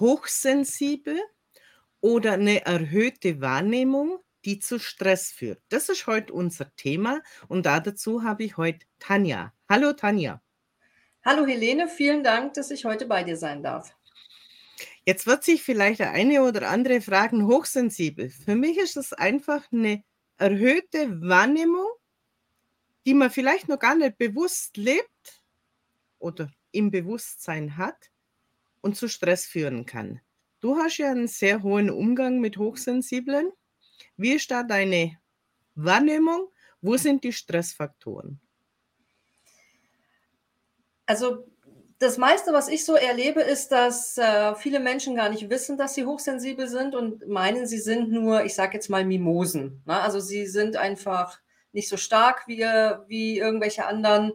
hochsensibel oder eine erhöhte Wahrnehmung, die zu Stress führt? Das ist heute unser Thema und dazu habe ich heute Tanja. Hallo Tanja. Hallo Helene, vielen Dank, dass ich heute bei dir sein darf. Jetzt wird sich vielleicht der eine oder andere fragen, hochsensibel. Für mich ist das einfach eine erhöhte Wahrnehmung, die man vielleicht noch gar nicht bewusst lebt oder im Bewusstsein hat und zu Stress führen kann. Du hast ja einen sehr hohen Umgang mit Hochsensiblen. Wie ist da deine Wahrnehmung? Wo sind die Stressfaktoren? Also das meiste, was ich so erlebe, ist, dass äh, viele Menschen gar nicht wissen, dass sie hochsensibel sind und meinen, sie sind nur, ich sage jetzt mal, Mimosen. Ne? Also sie sind einfach nicht so stark wie, wie irgendwelche anderen.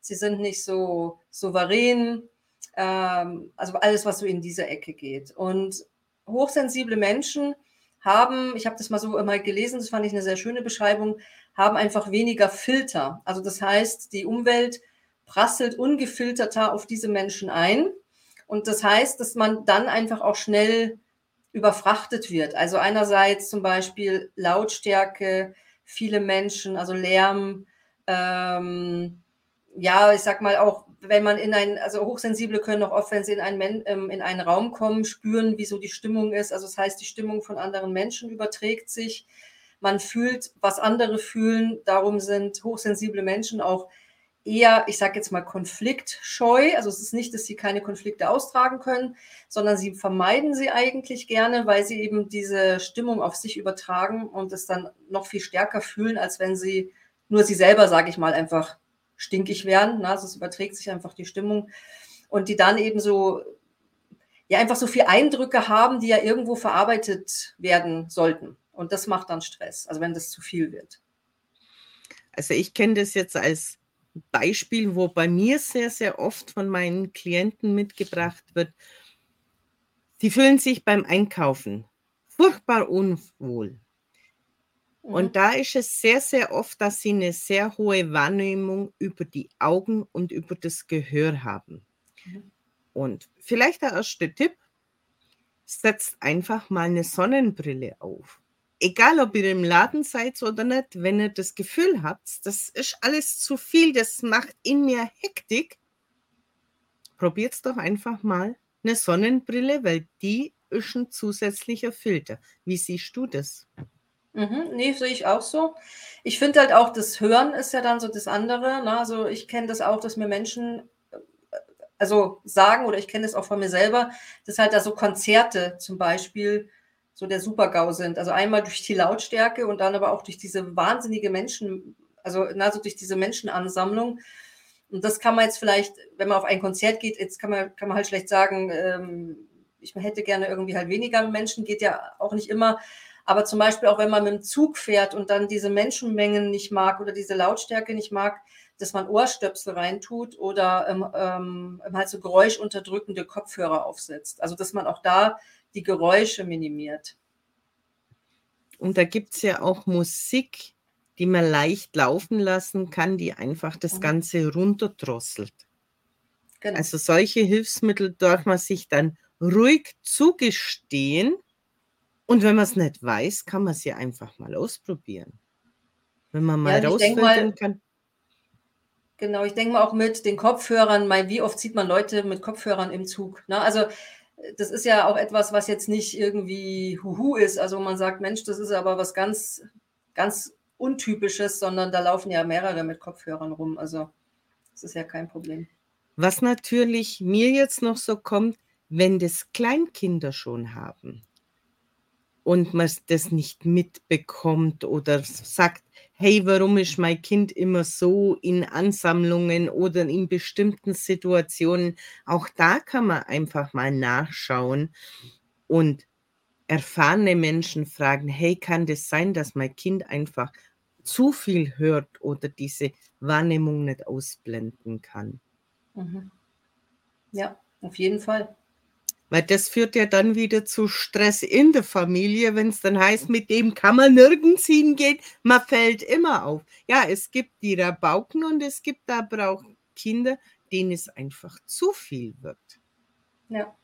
Sie sind nicht so souverän. Ähm, also alles, was so in diese Ecke geht. Und hochsensible Menschen haben, ich habe das mal so mal gelesen, das fand ich eine sehr schöne Beschreibung, haben einfach weniger Filter. Also das heißt, die Umwelt prasselt ungefilterter auf diese Menschen ein. Und das heißt, dass man dann einfach auch schnell überfrachtet wird. Also einerseits zum Beispiel Lautstärke, viele Menschen, also Lärm, ähm, ja, ich sag mal auch, wenn man in ein, also Hochsensible können auch oft, wenn sie in einen, ähm, in einen Raum kommen, spüren, wie so die Stimmung ist. Also das heißt, die Stimmung von anderen Menschen überträgt sich. Man fühlt, was andere fühlen. Darum sind hochsensible Menschen auch eher, ich sage jetzt mal, konfliktscheu. Also es ist nicht, dass sie keine Konflikte austragen können, sondern sie vermeiden sie eigentlich gerne, weil sie eben diese Stimmung auf sich übertragen und es dann noch viel stärker fühlen, als wenn sie nur sie selber, sage ich mal, einfach stinkig wären. Ne? Also es überträgt sich einfach die Stimmung und die dann eben so ja einfach so viel Eindrücke haben, die ja irgendwo verarbeitet werden sollten. Und das macht dann Stress, also wenn das zu viel wird. Also ich kenne das jetzt als Beispiel, wo bei mir sehr, sehr oft von meinen Klienten mitgebracht wird. Sie fühlen sich beim Einkaufen furchtbar unwohl. Und da ist es sehr, sehr oft, dass sie eine sehr hohe Wahrnehmung über die Augen und über das Gehör haben. Und vielleicht der erste Tipp, setzt einfach mal eine Sonnenbrille auf egal ob ihr im Laden seid oder nicht, wenn ihr das Gefühl habt, das ist alles zu viel, das macht in mir Hektik, probiert es doch einfach mal eine Sonnenbrille, weil die ist ein zusätzlicher Filter. Wie siehst du das? Mhm, nee, sehe ich auch so. Ich finde halt auch, das Hören ist ja dann so das andere. Ne? Also ich kenne das auch, dass mir Menschen äh, also sagen, oder ich kenne das auch von mir selber, dass halt da so Konzerte zum Beispiel so der Super-GAU sind. Also einmal durch die Lautstärke und dann aber auch durch diese wahnsinnige Menschen, also also durch diese Menschenansammlung. Und das kann man jetzt vielleicht, wenn man auf ein Konzert geht, jetzt kann man, kann man halt schlecht sagen, ähm, ich hätte gerne irgendwie halt weniger Menschen, geht ja auch nicht immer. Aber zum Beispiel auch, wenn man mit dem Zug fährt und dann diese Menschenmengen nicht mag oder diese Lautstärke nicht mag, dass man Ohrstöpsel reintut oder ähm, ähm, halt so geräuschunterdrückende Kopfhörer aufsetzt. Also dass man auch da die Geräusche minimiert. Und da gibt es ja auch Musik, die man leicht laufen lassen kann, die einfach das mhm. Ganze runterdrosselt. Genau. Also solche Hilfsmittel darf man sich dann ruhig zugestehen. Und wenn man es nicht weiß, kann man sie einfach mal ausprobieren. Wenn man mal ja, rausfinden kann. Genau, ich denke mal auch mit den Kopfhörern, mal, wie oft sieht man Leute mit Kopfhörern im Zug? Ne? Also das ist ja auch etwas, was jetzt nicht irgendwie Huhu ist. Also man sagt, Mensch, das ist aber was ganz, ganz Untypisches, sondern da laufen ja mehrere mit Kopfhörern rum. Also das ist ja kein Problem. Was natürlich mir jetzt noch so kommt, wenn das Kleinkinder schon haben und man das nicht mitbekommt oder sagt, hey, warum ist mein Kind immer so in Ansammlungen oder in bestimmten Situationen? Auch da kann man einfach mal nachschauen und erfahrene Menschen fragen, hey, kann das sein, dass mein Kind einfach zu viel hört oder diese Wahrnehmung nicht ausblenden kann? Mhm. Ja, auf jeden Fall. Weil das führt ja dann wieder zu Stress in der Familie, wenn es dann heißt, mit dem kann man nirgends hingehen, man fällt immer auf. Ja, es gibt die Rabauken und es gibt aber auch Kinder, denen es einfach zu viel wird. Ja.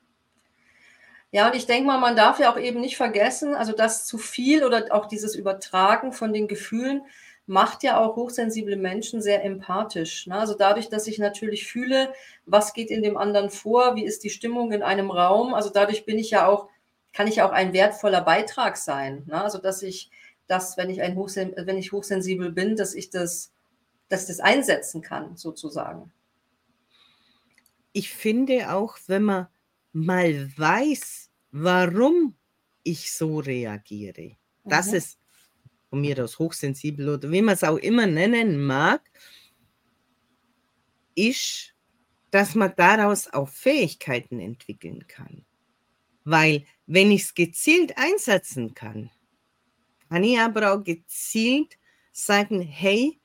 Ja, und ich denke mal, man darf ja auch eben nicht vergessen, also das zu viel oder auch dieses Übertragen von den Gefühlen macht ja auch hochsensible Menschen sehr empathisch. Ne? Also dadurch, dass ich natürlich fühle, was geht in dem anderen vor, wie ist die Stimmung in einem Raum, also dadurch bin ich ja auch, kann ich ja auch ein wertvoller Beitrag sein. Ne? Also dass ich das, wenn ich ein Hochsen wenn ich hochsensibel bin, dass ich das, dass ich das einsetzen kann, sozusagen. Ich finde auch, wenn man mal weiß, warum ich so reagiere, mhm. dass es von mir aus hochsensibel oder wie man es auch immer nennen mag, ist, dass man daraus auch Fähigkeiten entwickeln kann. Weil wenn ich es gezielt einsetzen kann, kann ich aber auch gezielt sagen, hey,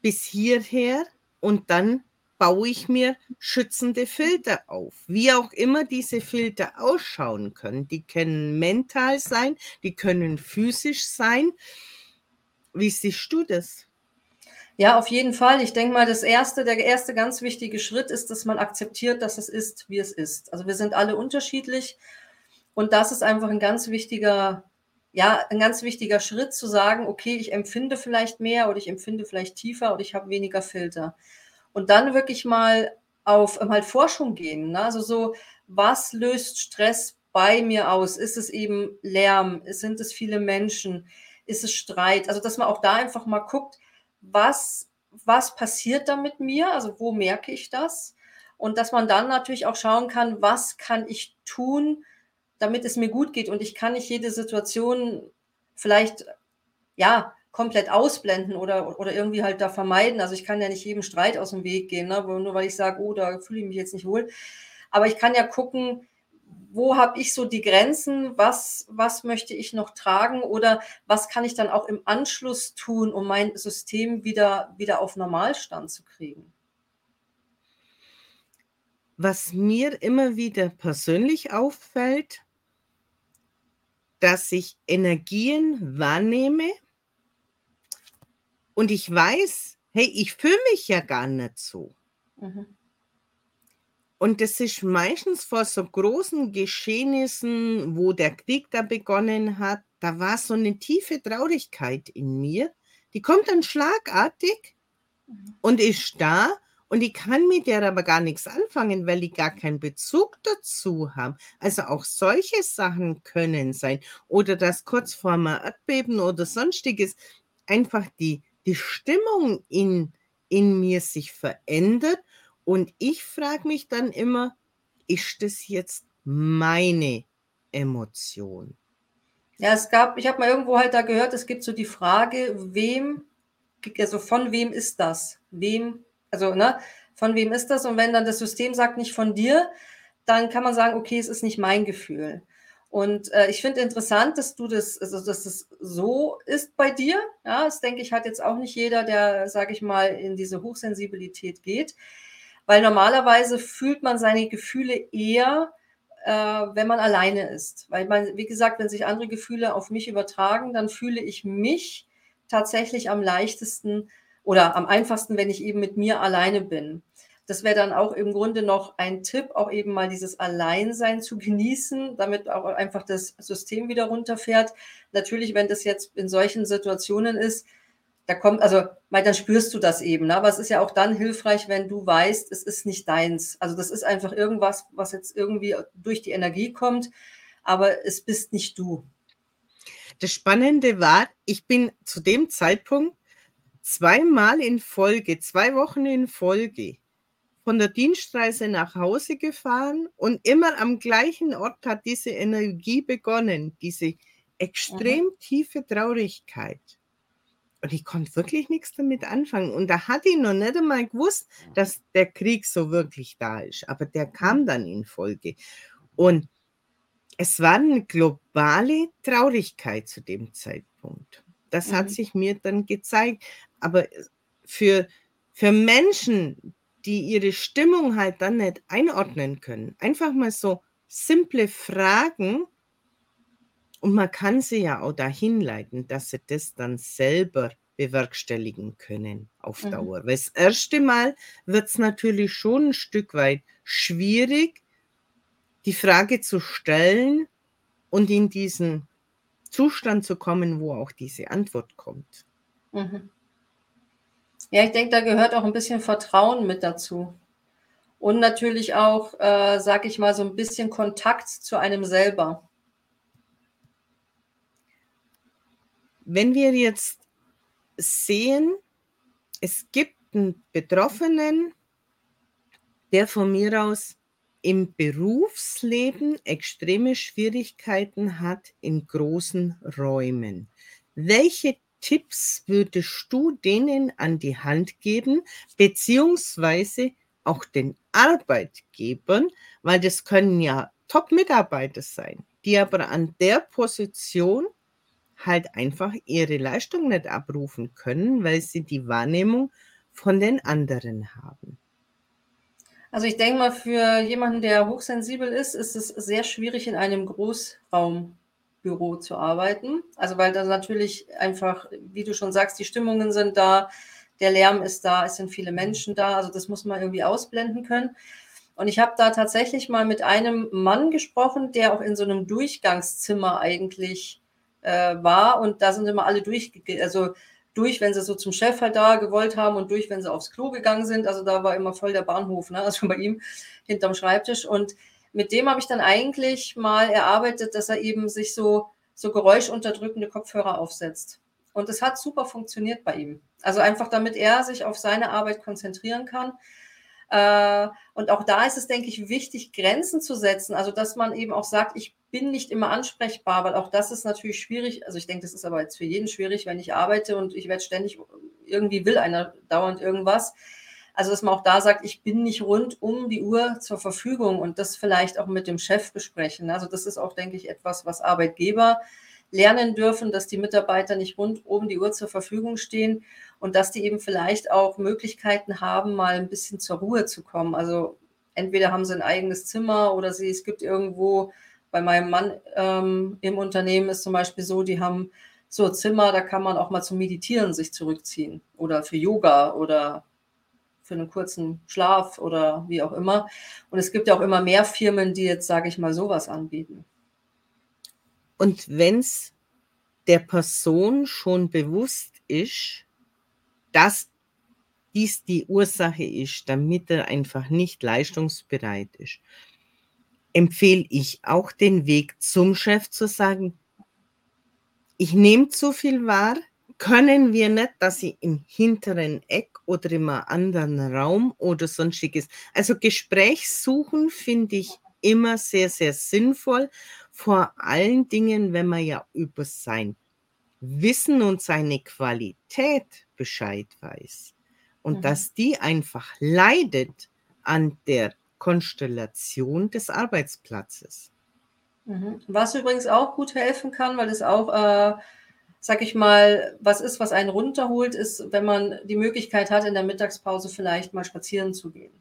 bis hierher und dann baue ich mir schützende Filter auf. Wie auch immer diese Filter ausschauen können. Die können mental sein, die können physisch sein. Wie siehst du das? Ja, auf jeden Fall. Ich denke mal, das erste, der erste ganz wichtige Schritt ist, dass man akzeptiert, dass es ist, wie es ist. Also wir sind alle unterschiedlich und das ist einfach ein ganz wichtiger, ja, ein ganz wichtiger Schritt zu sagen, okay, ich empfinde vielleicht mehr oder ich empfinde vielleicht tiefer oder ich habe weniger Filter. Und dann wirklich mal auf halt Forschung gehen. Ne? Also so, was löst Stress bei mir aus? Ist es eben Lärm? Sind es viele Menschen? Ist es Streit? Also, dass man auch da einfach mal guckt, was, was passiert da mit mir? Also, wo merke ich das? Und dass man dann natürlich auch schauen kann, was kann ich tun, damit es mir gut geht. Und ich kann nicht jede Situation vielleicht, ja, komplett ausblenden oder, oder irgendwie halt da vermeiden. Also ich kann ja nicht jedem Streit aus dem Weg gehen, ne? nur weil ich sage, oh, da fühle ich mich jetzt nicht wohl. Aber ich kann ja gucken, wo habe ich so die Grenzen, was, was möchte ich noch tragen oder was kann ich dann auch im Anschluss tun, um mein System wieder, wieder auf Normalstand zu kriegen? Was mir immer wieder persönlich auffällt, dass ich Energien wahrnehme und ich weiß, hey, ich fühle mich ja gar nicht so. Mhm. Und das ist meistens vor so großen Geschehnissen, wo der Krieg da begonnen hat, da war so eine tiefe Traurigkeit in mir. Die kommt dann schlagartig mhm. und ist da und ich kann mit der aber gar nichts anfangen, weil ich gar keinen Bezug dazu habe. Also auch solche Sachen können sein. Oder dass kurz vor einem Erdbeben oder sonstiges einfach die, die Stimmung in, in mir sich verändert und ich frage mich dann immer, ist das jetzt meine Emotion? Ja, es gab, ich habe mal irgendwo halt da gehört, es gibt so die Frage, wem, also von wem ist das? Wem, also, ne, von wem ist das? Und wenn dann das System sagt, nicht von dir, dann kann man sagen, okay, es ist nicht mein Gefühl. Und äh, ich finde interessant, dass du das, also dass es so ist bei dir. Ja, das denke ich, hat jetzt auch nicht jeder, der, sage ich mal, in diese Hochsensibilität geht. Weil normalerweise fühlt man seine Gefühle eher, äh, wenn man alleine ist. Weil man, wie gesagt, wenn sich andere Gefühle auf mich übertragen, dann fühle ich mich tatsächlich am leichtesten oder am einfachsten, wenn ich eben mit mir alleine bin. Das wäre dann auch im Grunde noch ein Tipp, auch eben mal dieses Alleinsein zu genießen, damit auch einfach das System wieder runterfährt. Natürlich, wenn das jetzt in solchen Situationen ist, da kommt, also, weil dann spürst du das eben. Ne? Aber es ist ja auch dann hilfreich, wenn du weißt, es ist nicht deins. Also das ist einfach irgendwas, was jetzt irgendwie durch die Energie kommt, aber es bist nicht du. Das Spannende war, ich bin zu dem Zeitpunkt zweimal in Folge, zwei Wochen in Folge von der Dienstreise nach Hause gefahren und immer am gleichen Ort hat diese Energie begonnen, diese extrem mhm. tiefe Traurigkeit. Und ich konnte wirklich nichts damit anfangen. Und da hatte ich noch nicht einmal gewusst, dass der Krieg so wirklich da ist. Aber der kam dann in Folge. Und es war eine globale Traurigkeit zu dem Zeitpunkt. Das mhm. hat sich mir dann gezeigt. Aber für, für Menschen, die ihre Stimmung halt dann nicht einordnen können, einfach mal so simple Fragen, und man kann sie ja auch dahin leiten, dass sie das dann selber bewerkstelligen können auf mhm. Dauer. Weil das erste Mal wird es natürlich schon ein Stück weit schwierig, die Frage zu stellen und in diesen Zustand zu kommen, wo auch diese Antwort kommt. Mhm. Ja, ich denke, da gehört auch ein bisschen Vertrauen mit dazu. Und natürlich auch, äh, sag ich mal, so ein bisschen Kontakt zu einem selber. Wenn wir jetzt sehen, es gibt einen Betroffenen, der von mir aus im Berufsleben extreme Schwierigkeiten hat in großen Räumen. Welche Tipps würdest du denen an die Hand geben, beziehungsweise auch den Arbeitgebern, weil das können ja Top-Mitarbeiter sein, die aber an der Position halt einfach ihre Leistung nicht abrufen können, weil sie die Wahrnehmung von den anderen haben. Also ich denke mal, für jemanden, der hochsensibel ist, ist es sehr schwierig, in einem Großraumbüro zu arbeiten. Also weil da natürlich einfach, wie du schon sagst, die Stimmungen sind da, der Lärm ist da, es sind viele Menschen da. Also das muss man irgendwie ausblenden können. Und ich habe da tatsächlich mal mit einem Mann gesprochen, der auch in so einem Durchgangszimmer eigentlich äh, war. Und da sind immer alle durch, also durch, wenn sie so zum Chef halt da gewollt haben und durch, wenn sie aufs Klo gegangen sind. Also da war immer voll der Bahnhof, ne? also bei ihm hinterm Schreibtisch. Und mit dem habe ich dann eigentlich mal erarbeitet, dass er eben sich so, so geräuschunterdrückende Kopfhörer aufsetzt. Und es hat super funktioniert bei ihm. Also einfach damit er sich auf seine Arbeit konzentrieren kann. Äh, und auch da ist es, denke ich, wichtig, Grenzen zu setzen. Also dass man eben auch sagt, ich bin nicht immer ansprechbar, weil auch das ist natürlich schwierig. Also ich denke, das ist aber jetzt für jeden schwierig, wenn ich arbeite und ich werde ständig, irgendwie will einer dauernd irgendwas. Also dass man auch da sagt, ich bin nicht rund um die Uhr zur Verfügung und das vielleicht auch mit dem Chef besprechen. Also das ist auch, denke ich, etwas, was Arbeitgeber lernen dürfen, dass die Mitarbeiter nicht rund um die Uhr zur Verfügung stehen und dass die eben vielleicht auch Möglichkeiten haben, mal ein bisschen zur Ruhe zu kommen. Also entweder haben sie ein eigenes Zimmer oder sie, es gibt irgendwo bei meinem Mann ähm, im Unternehmen ist zum Beispiel so, die haben so Zimmer, da kann man auch mal zum Meditieren sich zurückziehen oder für Yoga oder für einen kurzen Schlaf oder wie auch immer. Und es gibt ja auch immer mehr Firmen, die jetzt, sage ich mal, sowas anbieten. Und wenn es der Person schon bewusst ist, dass dies die Ursache ist, damit er einfach nicht leistungsbereit ist, empfehle ich auch den Weg zum Chef zu sagen, ich nehme zu viel wahr, können wir nicht, dass sie im hinteren Eck oder im anderen Raum oder sonstiges. Also Gespräch suchen finde ich immer sehr, sehr sinnvoll. Vor allen Dingen, wenn man ja über sein Wissen und seine Qualität Bescheid weiß. Und mhm. dass die einfach leidet an der Konstellation des Arbeitsplatzes. Mhm. Was übrigens auch gut helfen kann, weil es auch, äh, sag ich mal, was ist, was einen runterholt, ist, wenn man die Möglichkeit hat, in der Mittagspause vielleicht mal spazieren zu gehen.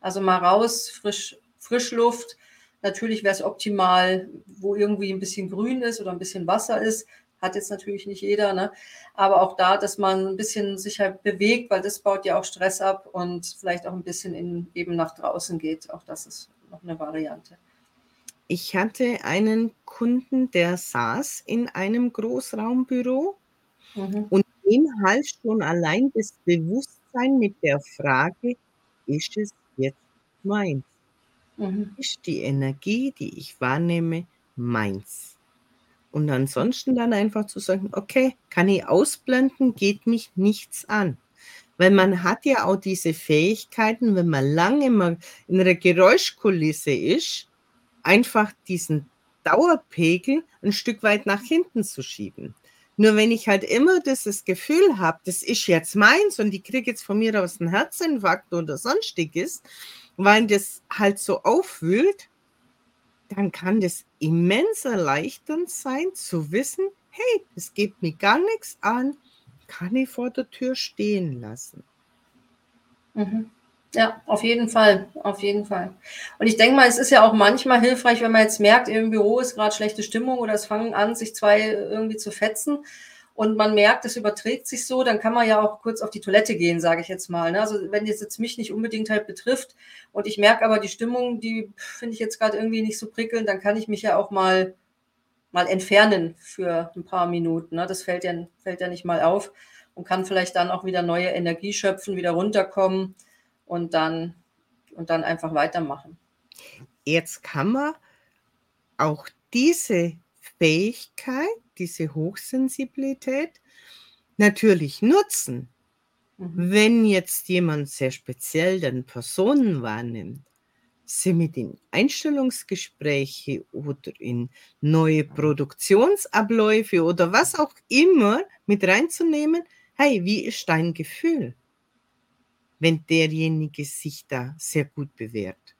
Also mal raus, frisch, Frischluft. Natürlich wäre es optimal, wo irgendwie ein bisschen Grün ist oder ein bisschen Wasser ist. Hat jetzt natürlich nicht jeder, ne? aber auch da, dass man ein bisschen sich halt bewegt, weil das baut ja auch Stress ab und vielleicht auch ein bisschen in, eben nach draußen geht. Auch das ist noch eine Variante. Ich hatte einen Kunden, der saß in einem Großraumbüro mhm. und ihm half schon allein das Bewusstsein mit der Frage, ist es jetzt meins? Mhm. Ist die Energie, die ich wahrnehme, meins? Und ansonsten dann einfach zu sagen, okay, kann ich ausblenden, geht mich nichts an. Weil man hat ja auch diese Fähigkeiten, wenn man lange mal in einer Geräuschkulisse ist, einfach diesen Dauerpegel ein Stück weit nach hinten zu schieben. Nur wenn ich halt immer dieses Gefühl habe, das ist jetzt meins und ich kriege jetzt von mir aus einen Herzinfarkt oder sonstiges, weil das halt so aufwühlt, dann kann das immens erleichternd sein zu wissen, hey, es geht mir gar nichts an, kann ich vor der Tür stehen lassen. Mhm. Ja, auf jeden Fall, auf jeden Fall. Und ich denke mal, es ist ja auch manchmal hilfreich, wenn man jetzt merkt, im Büro ist gerade schlechte Stimmung oder es fangen an, sich zwei irgendwie zu fetzen und man merkt, es überträgt sich so, dann kann man ja auch kurz auf die Toilette gehen, sage ich jetzt mal. Ne? Also wenn das jetzt mich nicht unbedingt halt betrifft und ich merke aber die Stimmung, die finde ich jetzt gerade irgendwie nicht so prickelnd, dann kann ich mich ja auch mal, mal entfernen für ein paar Minuten. Ne? Das fällt ja, fällt ja nicht mal auf und kann vielleicht dann auch wieder neue Energie schöpfen, wieder runterkommen und dann, und dann einfach weitermachen. Jetzt kann man auch diese Fähigkeit, diese Hochsensibilität natürlich nutzen. Mhm. Wenn jetzt jemand sehr speziell den Personen wahrnimmt, sie mit in Einstellungsgespräche oder in neue Produktionsabläufe oder was auch immer mit reinzunehmen, hey, wie ist dein Gefühl, wenn derjenige sich da sehr gut bewährt?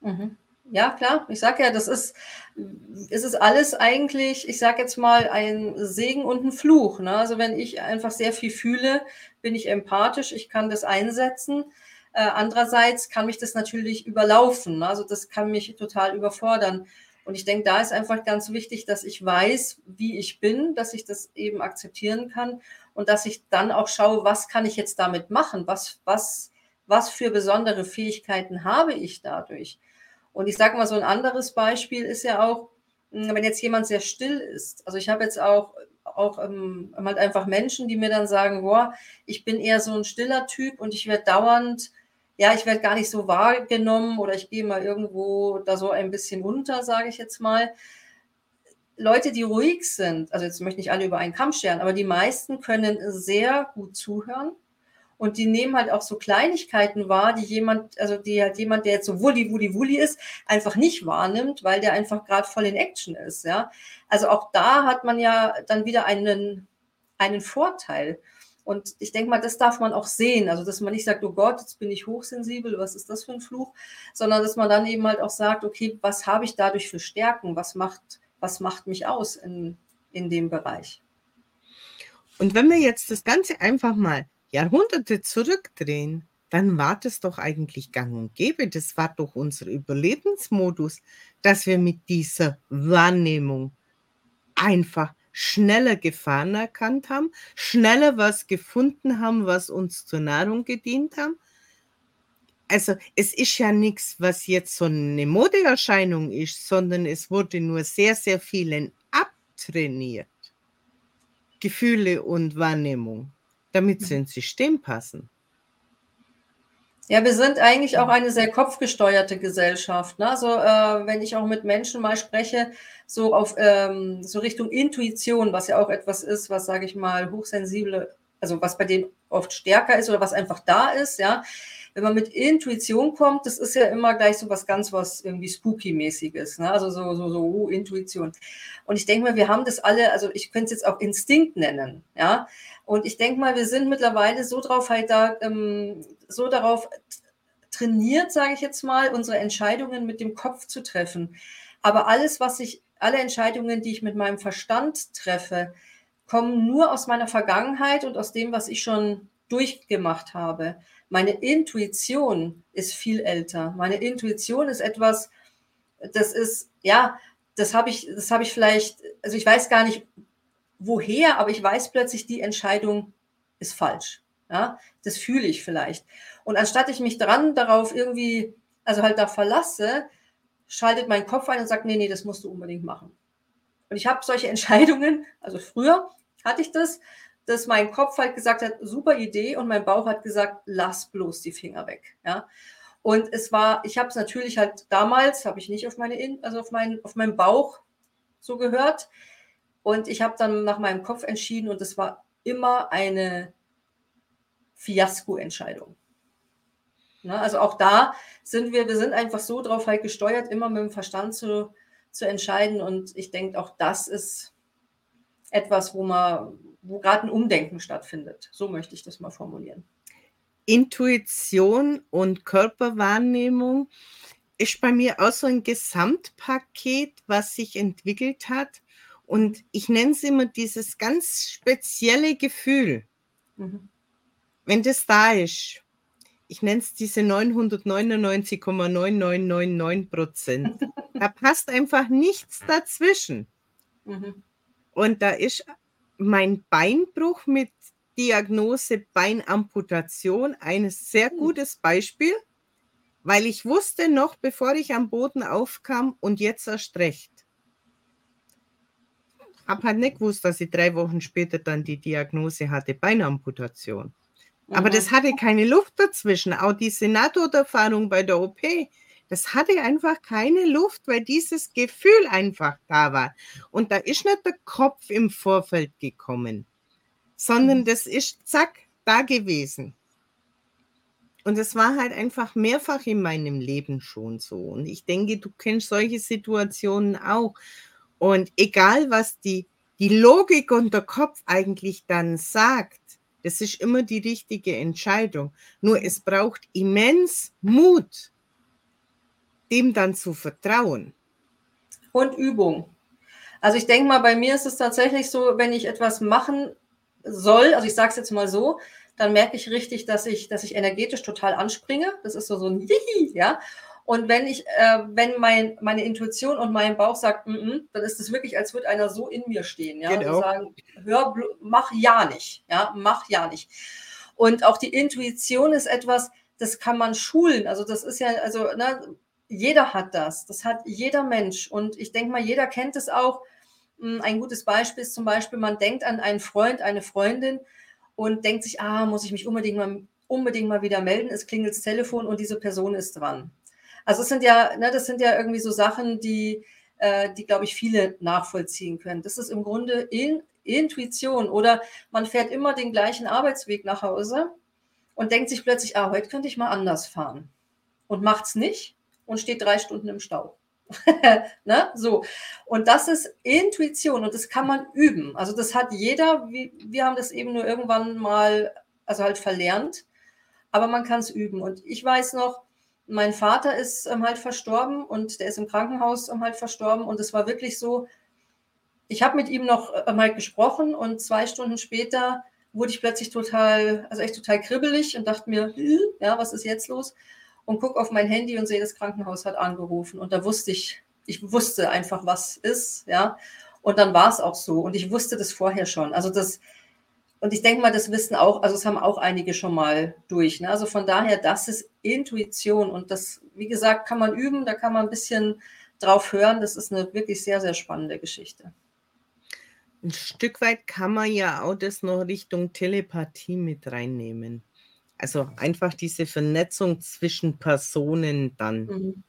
Mhm. Ja, klar. Ich sage ja, das ist, es alles eigentlich, ich sage jetzt mal, ein Segen und ein Fluch. Ne? Also wenn ich einfach sehr viel fühle, bin ich empathisch, ich kann das einsetzen. Äh, andererseits kann mich das natürlich überlaufen. Ne? Also das kann mich total überfordern. Und ich denke, da ist einfach ganz wichtig, dass ich weiß, wie ich bin, dass ich das eben akzeptieren kann und dass ich dann auch schaue, was kann ich jetzt damit machen? Was, was, was für besondere Fähigkeiten habe ich dadurch? Und ich sage mal, so ein anderes Beispiel ist ja auch, hm, wenn jetzt jemand sehr still ist. Also ich habe jetzt auch, auch ähm, halt einfach Menschen, die mir dann sagen, boah, ich bin eher so ein stiller Typ und ich werde dauernd, ja, ich werde gar nicht so wahrgenommen oder ich gehe mal irgendwo da so ein bisschen unter, sage ich jetzt mal. Leute, die ruhig sind, also jetzt möchte ich nicht alle über einen Kamm scheren, aber die meisten können sehr gut zuhören und die nehmen halt auch so Kleinigkeiten wahr, die jemand, also die halt jemand, der jetzt so wulli, wulli, wulli ist, einfach nicht wahrnimmt, weil der einfach gerade voll in Action ist, ja. Also auch da hat man ja dann wieder einen, einen Vorteil. Und ich denke mal, das darf man auch sehen. Also, dass man nicht sagt, oh Gott, jetzt bin ich hochsensibel, was ist das für ein Fluch, sondern dass man dann eben halt auch sagt, okay, was habe ich dadurch für Stärken? Was macht, was macht mich aus in, in dem Bereich? Und wenn wir jetzt das Ganze einfach mal Jahrhunderte zurückdrehen, dann war das doch eigentlich gang und gäbe. Das war doch unser Überlebensmodus, dass wir mit dieser Wahrnehmung einfach schneller Gefahren erkannt haben, schneller was gefunden haben, was uns zur Nahrung gedient haben. Also es ist ja nichts, was jetzt so eine Modeerscheinung ist, sondern es wurde nur sehr, sehr vielen abtrainiert. Gefühle und Wahrnehmung damit sie ins System passen. Ja, wir sind eigentlich auch eine sehr kopfgesteuerte Gesellschaft. Ne? Also äh, wenn ich auch mit Menschen mal spreche, so auf ähm, so Richtung Intuition, was ja auch etwas ist, was sage ich mal hochsensible, also was bei denen oft stärker ist oder was einfach da ist, ja. Wenn man mit Intuition kommt, das ist ja immer gleich so was ganz was irgendwie spooky-mäßiges, ne? Also so so so uh, Intuition. Und ich denke mal, wir haben das alle, also ich könnte es jetzt auch Instinkt nennen, ja. Und ich denke mal, wir sind mittlerweile so drauf halt da, ähm, so darauf trainiert, sage ich jetzt mal, unsere Entscheidungen mit dem Kopf zu treffen. Aber alles, was ich, alle Entscheidungen, die ich mit meinem Verstand treffe, kommen nur aus meiner Vergangenheit und aus dem, was ich schon durchgemacht habe. Meine Intuition ist viel älter. Meine Intuition ist etwas, das ist, ja, das habe ich, das habe ich vielleicht, also ich weiß gar nicht, woher, aber ich weiß plötzlich, die Entscheidung ist falsch. Ja, das fühle ich vielleicht. Und anstatt ich mich dran darauf irgendwie, also halt da verlasse, schaltet mein Kopf ein und sagt, nee, nee, das musst du unbedingt machen. Und ich habe solche Entscheidungen, also früher hatte ich das, dass mein Kopf halt gesagt hat, super Idee und mein Bauch hat gesagt, lass bloß die Finger weg. Ja. Und es war, ich habe es natürlich halt damals, habe ich nicht auf meine, also auf meinen, auf meinen Bauch so gehört. Und ich habe dann nach meinem Kopf entschieden und es war immer eine Fiasko-Entscheidung. Ne, also auch da sind wir, wir sind einfach so drauf halt gesteuert, immer mit dem Verstand zu, zu entscheiden. Und ich denke, auch das ist etwas, wo man, wo gerade ein Umdenken stattfindet. So möchte ich das mal formulieren. Intuition und Körperwahrnehmung ist bei mir auch so ein Gesamtpaket, was sich entwickelt hat. Und ich nenne es immer dieses ganz spezielle Gefühl. Mhm. Wenn das da ist, ich nenne es diese 999,9999 Prozent. da passt einfach nichts dazwischen. Mhm. Und da ist mein Beinbruch mit Diagnose Beinamputation ein sehr Hm. gutes Beispiel, weil ich wusste noch, bevor ich am Boden aufkam und jetzt erst recht. Habe halt nicht gewusst, dass ich drei Wochen später dann die Diagnose hatte, Beinamputation. Aber Mhm. das hatte keine Luft dazwischen. Auch diese Nahtoderfahrung bei der OP, das hatte einfach keine Luft, weil dieses Gefühl einfach da war. Und da ist nicht der Kopf im Vorfeld gekommen, sondern Mhm. das ist zack da gewesen. Und es war halt einfach mehrfach in meinem Leben schon so. Und ich denke, du kennst solche Situationen auch. Und egal, was die, die Logik und der Kopf eigentlich dann sagt, das ist immer die richtige Entscheidung. Nur es braucht immens Mut, dem dann zu vertrauen. Und Übung. Also ich denke mal, bei mir ist es tatsächlich so, wenn ich etwas machen soll, also ich sage es jetzt mal so, dann merke ich richtig, dass ich, dass ich energetisch total anspringe. Das ist so, so ein Hihi, ja. Und wenn ich, äh, wenn mein, meine Intuition und mein Bauch sagt, mm -mm, dann ist es wirklich, als würde einer so in mir stehen, ja. Genau. Und sagen, hör, mach ja nicht, ja, mach ja nicht. Und auch die Intuition ist etwas, das kann man schulen. Also das ist ja, also ne, jeder hat das. Das hat jeder Mensch. Und ich denke mal, jeder kennt es auch. Hm, Ein gutes Beispiel ist zum Beispiel, man denkt an einen Freund, eine Freundin und denkt sich, ah, muss ich mich unbedingt mal, unbedingt mal wieder melden. Es klingelt das Telefon und diese Person ist dran. Also es sind ja, ne, das sind ja irgendwie so Sachen, die, äh, die glaube ich, viele nachvollziehen können. Das ist im Grunde in, Intuition oder man fährt immer den gleichen Arbeitsweg nach Hause und denkt sich plötzlich, ah, heute könnte ich mal anders fahren und macht es nicht und steht drei Stunden im Stau. ne? So. Und das ist Intuition und das kann man üben. Also das hat jeder, wir, wir haben das eben nur irgendwann mal, also halt verlernt, aber man kann es üben. Und ich weiß noch, mein Vater ist ähm, halt verstorben und der ist im Krankenhaus ähm, halt verstorben und es war wirklich so, ich habe mit ihm noch ähm, halt gesprochen und zwei Stunden später wurde ich plötzlich total, also echt total kribbelig und dachte mir, "Hm, ja, was ist jetzt los? Und gucke auf mein Handy und sehe, das Krankenhaus hat angerufen. Und da wusste ich, ich wusste einfach, was ist, ja. Und dann war es auch so. Und ich wusste das vorher schon. Also das, und ich denke mal, das wissen auch, also es haben auch einige schon mal durch. Ne? Also von daher, das ist Intuition. Und das, wie gesagt, kann man üben, da kann man ein bisschen drauf hören. Das ist eine wirklich sehr, sehr spannende Geschichte. Ein Stück weit kann man ja auch das noch Richtung Telepathie mit reinnehmen. Also einfach diese Vernetzung zwischen Personen dann. Mhm.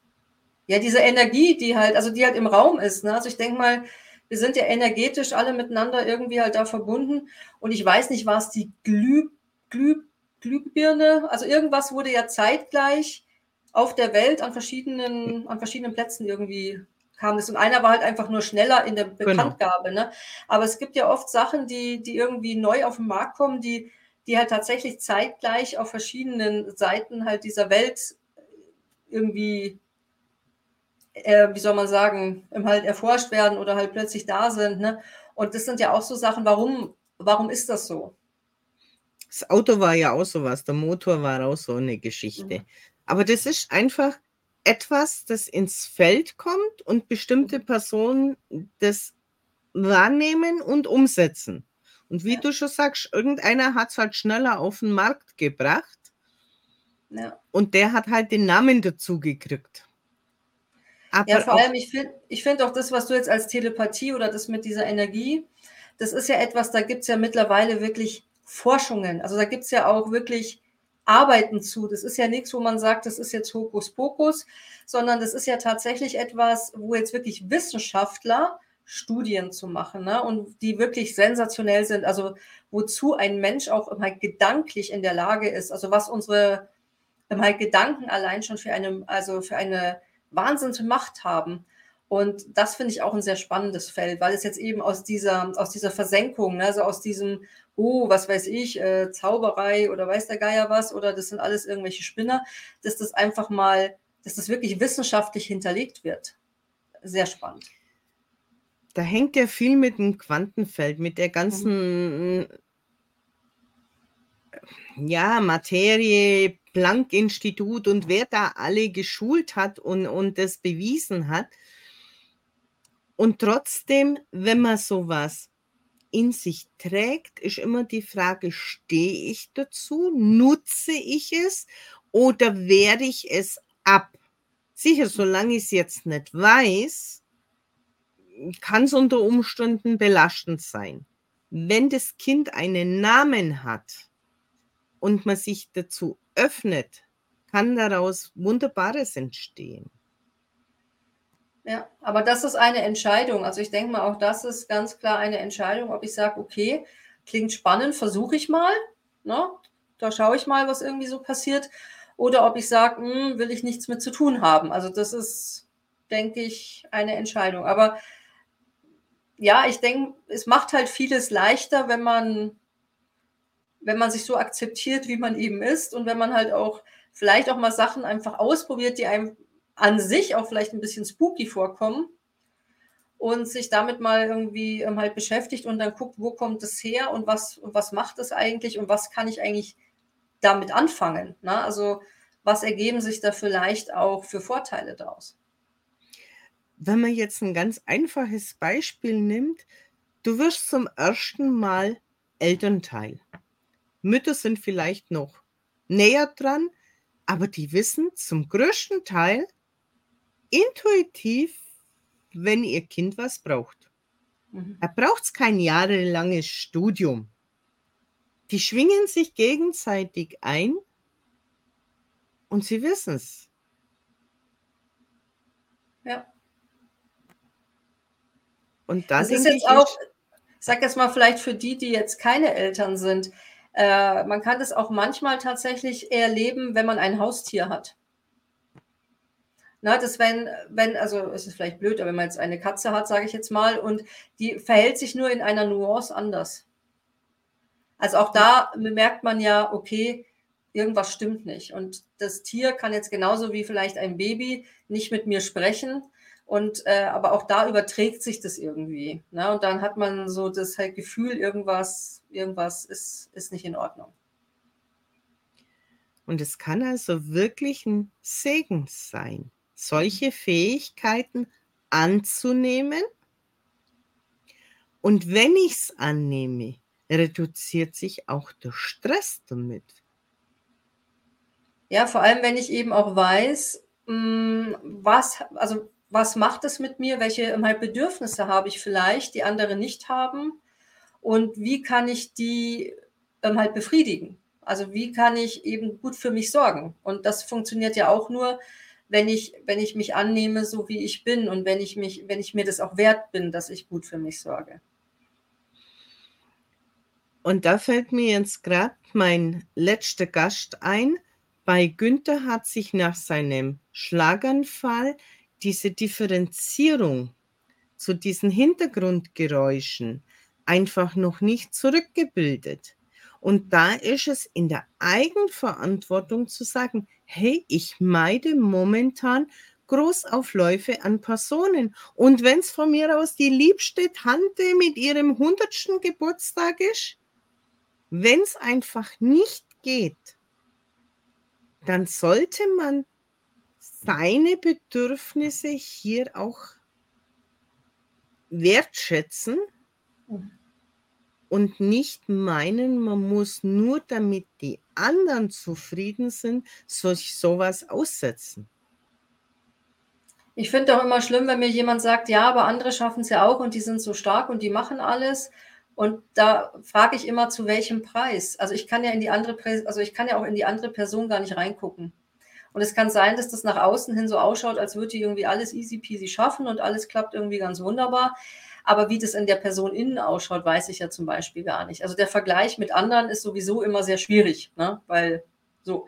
Ja, diese Energie, die halt, also die halt im Raum ist. Ne? Also ich denke mal, wir sind ja energetisch alle miteinander irgendwie halt da verbunden. Und ich weiß nicht, war es die Glüh, Glüh, Glühbirne? Also irgendwas wurde ja zeitgleich auf der Welt an verschiedenen, an verschiedenen Plätzen irgendwie kam das. Und einer war halt einfach nur schneller in der Bekanntgabe. Ne? Aber es gibt ja oft Sachen, die, die irgendwie neu auf den Markt kommen, die, die halt tatsächlich zeitgleich auf verschiedenen Seiten halt dieser Welt irgendwie, äh, wie soll man sagen, halt erforscht werden oder halt plötzlich da sind. Ne? Und das sind ja auch so Sachen, warum, warum ist das so? Das Auto war ja auch sowas, der Motor war auch so eine Geschichte. Mhm. Aber das ist einfach etwas, das ins Feld kommt und bestimmte Personen das wahrnehmen und umsetzen. Und wie ja. du schon sagst, irgendeiner hat es halt schneller auf den Markt gebracht. Ja. Und der hat halt den Namen dazu gekriegt. Aber ja, vor allem, ich finde ich find auch das, was du jetzt als Telepathie oder das mit dieser Energie, das ist ja etwas, da gibt es ja mittlerweile wirklich Forschungen. Also da gibt es ja auch wirklich Arbeiten zu. Das ist ja nichts, wo man sagt, das ist jetzt Hokuspokus, sondern das ist ja tatsächlich etwas, wo jetzt wirklich Wissenschaftler Studien zu machen ne? und die wirklich sensationell sind. Also wozu ein Mensch auch halt gedanklich in der Lage ist. Also was unsere halt Gedanken allein schon für eine, also für eine Wahnsinnsmacht haben. Und das finde ich auch ein sehr spannendes Feld, weil es jetzt eben aus dieser, aus dieser Versenkung, ne, also aus diesem, oh, was weiß ich, äh, Zauberei oder weiß der Geier was, oder das sind alles irgendwelche Spinner, dass das einfach mal, dass das wirklich wissenschaftlich hinterlegt wird. Sehr spannend. Da hängt ja viel mit dem Quantenfeld, mit der ganzen, ja, Materie, Planck-Institut und wer da alle geschult hat und, und das bewiesen hat. Und trotzdem, wenn man sowas in sich trägt, ist immer die Frage, stehe ich dazu, nutze ich es oder wehre ich es ab? Sicher, solange ich es jetzt nicht weiß, kann es unter Umständen belastend sein. Wenn das Kind einen Namen hat und man sich dazu öffnet, kann daraus Wunderbares entstehen. Ja, aber das ist eine Entscheidung. Also ich denke mal, auch das ist ganz klar eine Entscheidung, ob ich sage, okay, klingt spannend, versuche ich mal. Ne? Da schaue ich mal, was irgendwie so passiert. Oder ob ich sage, hm, will ich nichts mit zu tun haben. Also das ist, denke ich, eine Entscheidung. Aber ja, ich denke, es macht halt vieles leichter, wenn man, wenn man sich so akzeptiert, wie man eben ist und wenn man halt auch vielleicht auch mal Sachen einfach ausprobiert, die einem an sich auch vielleicht ein bisschen spooky vorkommen und sich damit mal irgendwie ähm, halt beschäftigt und dann guckt, wo kommt es her und was, was macht es eigentlich und was kann ich eigentlich damit anfangen. Ne? Also was ergeben sich da vielleicht auch für Vorteile daraus? Wenn man jetzt ein ganz einfaches Beispiel nimmt, du wirst zum ersten Mal Elternteil. Mütter sind vielleicht noch näher dran, aber die wissen zum größten Teil, intuitiv, wenn ihr Kind was braucht. Mhm. Da braucht es kein jahrelanges Studium. Die schwingen sich gegenseitig ein und sie wissen es. Ja. Und da das ist jetzt auch, ich sag jetzt mal vielleicht für die, die jetzt keine Eltern sind, äh, man kann das auch manchmal tatsächlich erleben, wenn man ein Haustier hat. Na, das wenn, wenn, also es ist vielleicht blöd, aber wenn man jetzt eine Katze hat, sage ich jetzt mal, und die verhält sich nur in einer Nuance anders. Also auch da bemerkt man ja, okay, irgendwas stimmt nicht. Und das Tier kann jetzt genauso wie vielleicht ein Baby nicht mit mir sprechen. Und äh, aber auch da überträgt sich das irgendwie. Ne? Und dann hat man so das halt Gefühl, irgendwas, irgendwas ist, ist nicht in Ordnung. Und es kann also wirklich ein Segen sein solche Fähigkeiten anzunehmen. Und wenn ich es annehme, reduziert sich auch der Stress damit. Ja, vor allem, wenn ich eben auch weiß, mm, was, also was macht es mit mir, welche halt Bedürfnisse habe ich vielleicht, die andere nicht haben und wie kann ich die ähm, halt befriedigen. Also wie kann ich eben gut für mich sorgen. Und das funktioniert ja auch nur, wenn ich, wenn ich mich annehme, so wie ich bin und wenn ich mich, wenn ich mir das auch wert bin, dass ich gut für mich sorge. Und da fällt mir jetzt gerade mein letzter Gast ein. Bei Günther hat sich nach seinem Schlaganfall diese Differenzierung zu diesen Hintergrundgeräuschen einfach noch nicht zurückgebildet. Und da ist es in der Eigenverantwortung zu sagen, hey, ich meide momentan Großaufläufe an Personen. Und wenn es von mir aus die liebste Tante mit ihrem hundertsten Geburtstag ist, wenn es einfach nicht geht, dann sollte man seine Bedürfnisse hier auch wertschätzen mhm und nicht meinen, man muss nur damit die anderen zufrieden sind, sich sowas aussetzen. Ich finde auch immer schlimm, wenn mir jemand sagt, ja, aber andere schaffen es ja auch und die sind so stark und die machen alles. Und da frage ich immer, zu welchem Preis? Also ich kann ja in die andere, also ich kann ja auch in die andere Person gar nicht reingucken. Und es kann sein, dass das nach außen hin so ausschaut, als würde die irgendwie alles easy peasy schaffen und alles klappt irgendwie ganz wunderbar. Aber wie das in der Person innen ausschaut, weiß ich ja zum Beispiel gar nicht. Also der Vergleich mit anderen ist sowieso immer sehr schwierig, ne? weil so.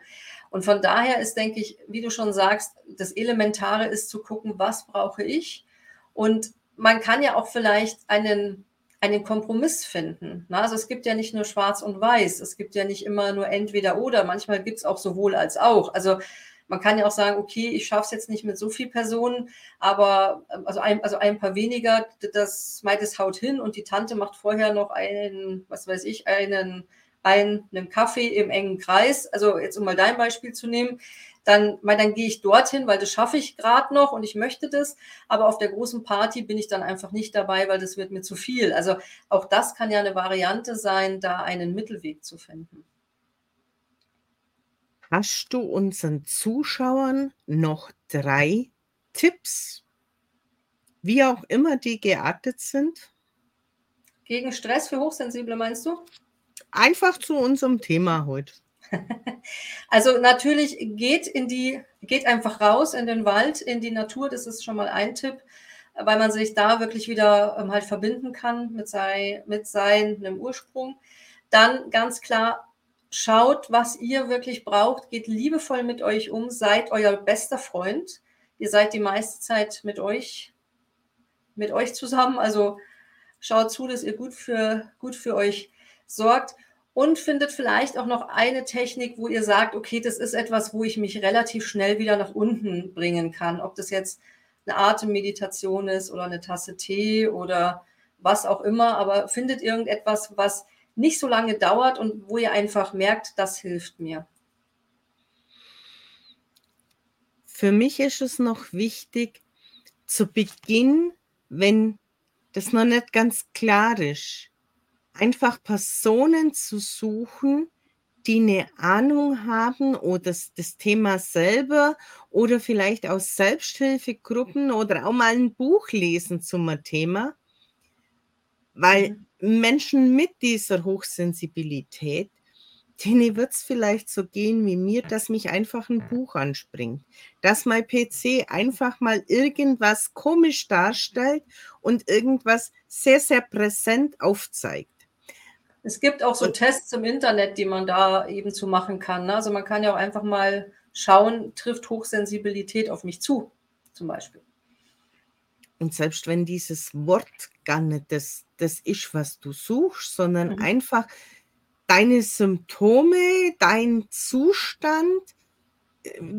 Und von daher ist, denke ich, wie du schon sagst, das Elementare ist zu gucken, was brauche ich? Und man kann ja auch vielleicht einen, einen Kompromiss finden. Ne? Also es gibt ja nicht nur schwarz und weiß, es gibt ja nicht immer nur entweder oder, manchmal gibt es auch sowohl als auch. Also man kann ja auch sagen, okay, ich schaffe es jetzt nicht mit so vielen Personen, aber ähm, also ein, also ein paar weniger, das meidet haut hin und die Tante macht vorher noch einen, was weiß ich, einen, einen, Kaffee im engen Kreis. Also jetzt um mal dein Beispiel zu nehmen, dann, dann gehe ich dorthin, weil das schaffe ich gerade noch und ich möchte das. Aber auf der großen Party bin ich dann einfach nicht dabei, weil das wird mir zu viel. Also auch das kann ja eine Variante sein, da einen Mittelweg zu finden. Hast du unseren Zuschauern noch drei Tipps, wie auch immer die geartet sind? Gegen Stress für Hochsensible meinst du? Einfach zu unserem Thema heute. Also natürlich geht in die, geht einfach raus in den Wald, in die Natur. Das ist schon mal ein Tipp, weil man sich da wirklich wieder ähm, halt verbinden kann mit, sei, mit seinem Ursprung. Dann ganz klar, schaut, was ihr wirklich braucht, geht liebevoll mit euch um, seid euer bester Freund. Ihr seid die meiste Zeit mit euch, mit euch zusammen. Also schaut zu, dass ihr gut für, gut für euch sorgt und findet vielleicht auch noch eine Technik, wo ihr sagt, okay, das ist etwas, wo ich mich relativ schnell wieder nach unten bringen kann. Ob das jetzt eine Atemmeditation ist oder eine Tasse Tee oder was auch immer, aber findet irgendetwas, was nicht so lange dauert und wo ihr einfach merkt, das hilft mir. Für mich ist es noch wichtig, zu Beginn, wenn das noch nicht ganz klar ist, einfach Personen zu suchen, die eine Ahnung haben oder das, das Thema selber oder vielleicht aus Selbsthilfegruppen oder auch mal ein Buch lesen zum Thema, weil mhm. Menschen mit dieser Hochsensibilität, denen wird es vielleicht so gehen wie mir, dass mich einfach ein Buch anspringt, dass mein PC einfach mal irgendwas komisch darstellt und irgendwas sehr, sehr präsent aufzeigt. Es gibt auch so und, Tests im Internet, die man da eben zu machen kann. Ne? Also man kann ja auch einfach mal schauen, trifft Hochsensibilität auf mich zu, zum Beispiel. Und selbst wenn dieses Wort gar nicht das, das ist, was du suchst, sondern mhm. einfach deine Symptome, dein Zustand,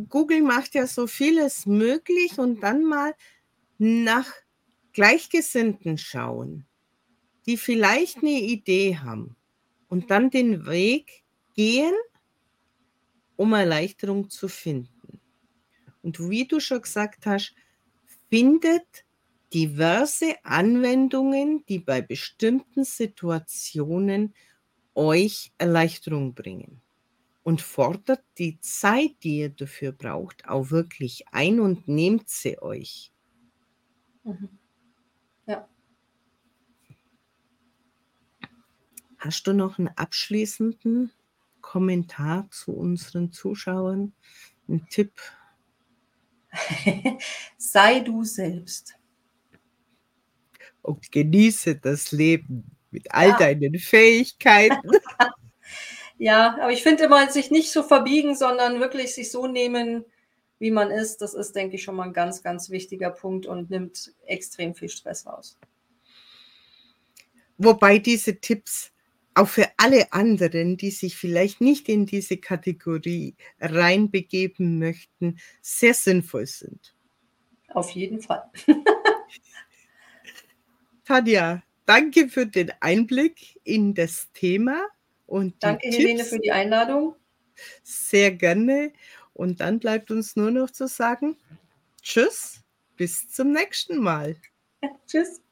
Google macht ja so vieles möglich und dann mal nach Gleichgesinnten schauen die vielleicht eine Idee haben und dann den Weg gehen, um Erleichterung zu finden. Und wie du schon gesagt hast, findet diverse Anwendungen, die bei bestimmten Situationen euch Erleichterung bringen. Und fordert die Zeit, die ihr dafür braucht, auch wirklich ein und nehmt sie euch. Mhm. Hast du noch einen abschließenden Kommentar zu unseren Zuschauern? Ein Tipp? Sei du selbst. Und genieße das Leben mit all ja. deinen Fähigkeiten. ja, aber ich finde immer, sich nicht so verbiegen, sondern wirklich sich so nehmen, wie man ist. Das ist, denke ich, schon mal ein ganz, ganz wichtiger Punkt und nimmt extrem viel Stress raus. Wobei diese Tipps auch für alle anderen, die sich vielleicht nicht in diese Kategorie reinbegeben möchten, sehr sinnvoll sind. Auf jeden Fall. Tanja, danke für den Einblick in das Thema. Und danke, Helene, für die Einladung. Sehr gerne. Und dann bleibt uns nur noch zu sagen, tschüss, bis zum nächsten Mal. tschüss.